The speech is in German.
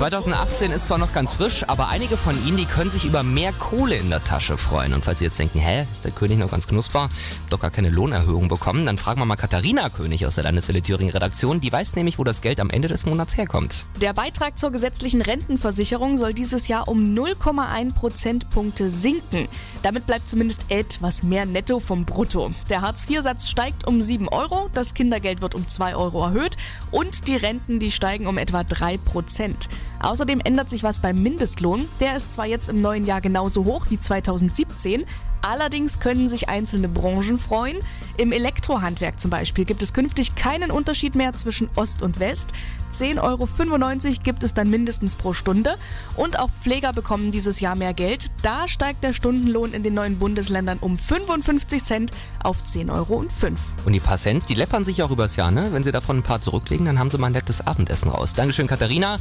2018 ist zwar noch ganz frisch, aber einige von Ihnen, die können sich über mehr Kohle in der Tasche freuen. Und falls Sie jetzt denken, hä, ist der König noch ganz knusper, doch gar keine Lohnerhöhung bekommen, dann fragen wir mal Katharina König aus der Landeswelle Thüringen Redaktion. Die weiß nämlich, wo das Geld am Ende des Monats herkommt. Der Beitrag zur gesetzlichen Rentenversicherung soll dieses Jahr um 0,1 Prozentpunkte sinken. Damit bleibt zumindest etwas mehr netto vom Brutto. Der Hartz-IV-Satz steigt um 7 Euro, das Kindergeld wird um 2 Euro erhöht und die Renten, die steigen um etwa 3 Prozent. Außerdem ändert sich was beim Mindestlohn. Der ist zwar jetzt im neuen Jahr genauso hoch wie 2017, Allerdings können sich einzelne Branchen freuen. Im Elektrohandwerk zum Beispiel gibt es künftig keinen Unterschied mehr zwischen Ost und West. 10,95 Euro gibt es dann mindestens pro Stunde. Und auch Pfleger bekommen dieses Jahr mehr Geld. Da steigt der Stundenlohn in den neuen Bundesländern um 55 Cent auf 10,05 Euro. Und die paar Cent, die läppern sich auch übers Jahr, ne? Wenn sie davon ein paar zurücklegen, dann haben sie mal ein nettes Abendessen raus. Dankeschön, Katharina.